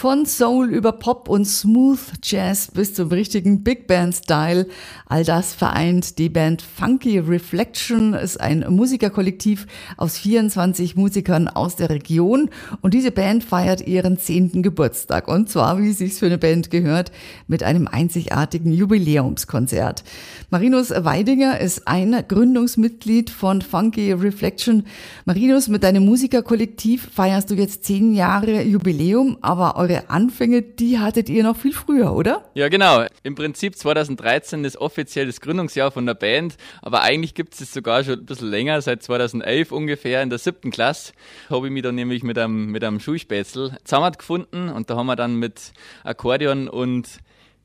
Von Soul über Pop und Smooth Jazz bis zum richtigen Big Band Style. All das vereint die Band Funky Reflection, ist ein Musikerkollektiv aus 24 Musikern aus der Region. Und diese Band feiert ihren zehnten Geburtstag. Und zwar, wie es sich für eine Band gehört, mit einem einzigartigen Jubiläumskonzert. Marinus Weidinger ist ein Gründungsmitglied von Funky Reflection. Marinus, mit deinem Musikerkollektiv feierst du jetzt zehn Jahre Jubiläum, aber eure Anfänge, die hattet ihr noch viel früher, oder? Ja, genau. Im Prinzip 2013 ist offiziell das Gründungsjahr von der Band, aber eigentlich gibt es es sogar schon ein bisschen länger, seit 2011 ungefähr, in der siebten Klasse, habe ich mich dann nämlich mit einem, mit einem Schulspätzl zusammengefunden und da haben wir dann mit Akkordeon und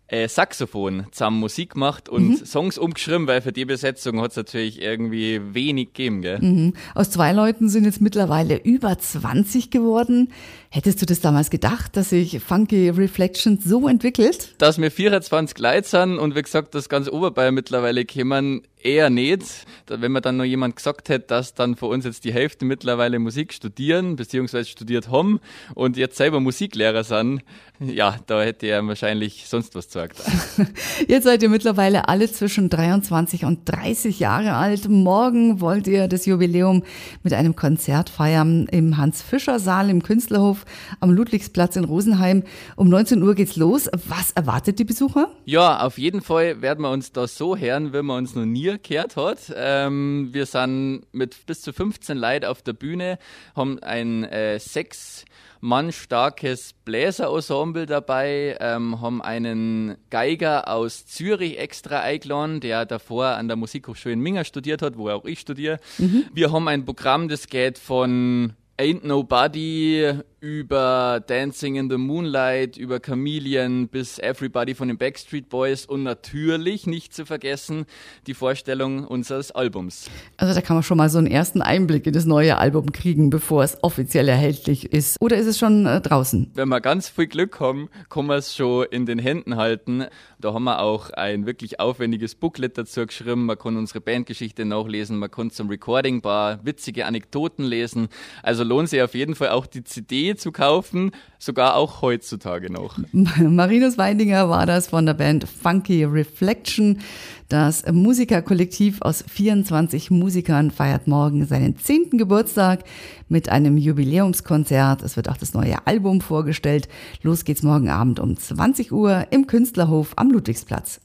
äh, Saxophon zusammen Musik gemacht und mhm. Songs umgeschrieben, weil für die Besetzung hat es natürlich irgendwie wenig gegeben. Gell? Mhm. Aus zwei Leuten sind jetzt mittlerweile über 20 geworden. Hättest du das damals gedacht, dass sich Funky Reflections so entwickelt? Dass wir 24 Leute sind und wie gesagt, das ganze Oberbayern mittlerweile kommen, eher nicht. Wenn man dann noch jemand gesagt hätte, dass dann für uns jetzt die Hälfte mittlerweile Musik studieren, beziehungsweise studiert haben und jetzt selber Musiklehrer sind, ja, da hätte er wahrscheinlich sonst was gesagt. Jetzt seid ihr mittlerweile alle zwischen 23 und 30 Jahre alt. Morgen wollt ihr das Jubiläum mit einem Konzert feiern im Hans-Fischer-Saal im Künstlerhof am Ludwigsplatz in Rosenheim. Um 19 Uhr geht's los. Was erwartet die Besucher? Ja, auf jeden Fall werden wir uns da so hören, wie man uns noch nie gehört hat. Ähm, wir sind mit bis zu 15 Leuten auf der Bühne, haben ein äh, sechs Mann starkes Bläserensemble dabei, ähm, haben einen Geiger aus Zürich extra eingeladen, der davor an der Musikhochschule in Minga studiert hat, wo auch ich studiere. Mhm. Wir haben ein Programm, das geht von Ain't Nobody über Dancing in the Moonlight, über Chameleon bis Everybody von den Backstreet Boys und natürlich nicht zu vergessen die Vorstellung unseres Albums. Also da kann man schon mal so einen ersten Einblick in das neue Album kriegen, bevor es offiziell erhältlich ist. Oder ist es schon äh, draußen? Wenn wir ganz viel Glück haben, kann man es schon in den Händen halten. Da haben wir auch ein wirklich aufwendiges Booklet dazu geschrieben. Man kann unsere Bandgeschichte nachlesen, man kann zum Recording ein paar witzige Anekdoten lesen. Also lohnt sich auf jeden Fall auch die CD zu kaufen, sogar auch heutzutage noch. Marinus Weidinger war das von der Band Funky Reflection. Das Musikerkollektiv aus 24 Musikern feiert morgen seinen 10. Geburtstag mit einem Jubiläumskonzert. Es wird auch das neue Album vorgestellt. Los geht's morgen Abend um 20 Uhr im Künstlerhof am Ludwigsplatz.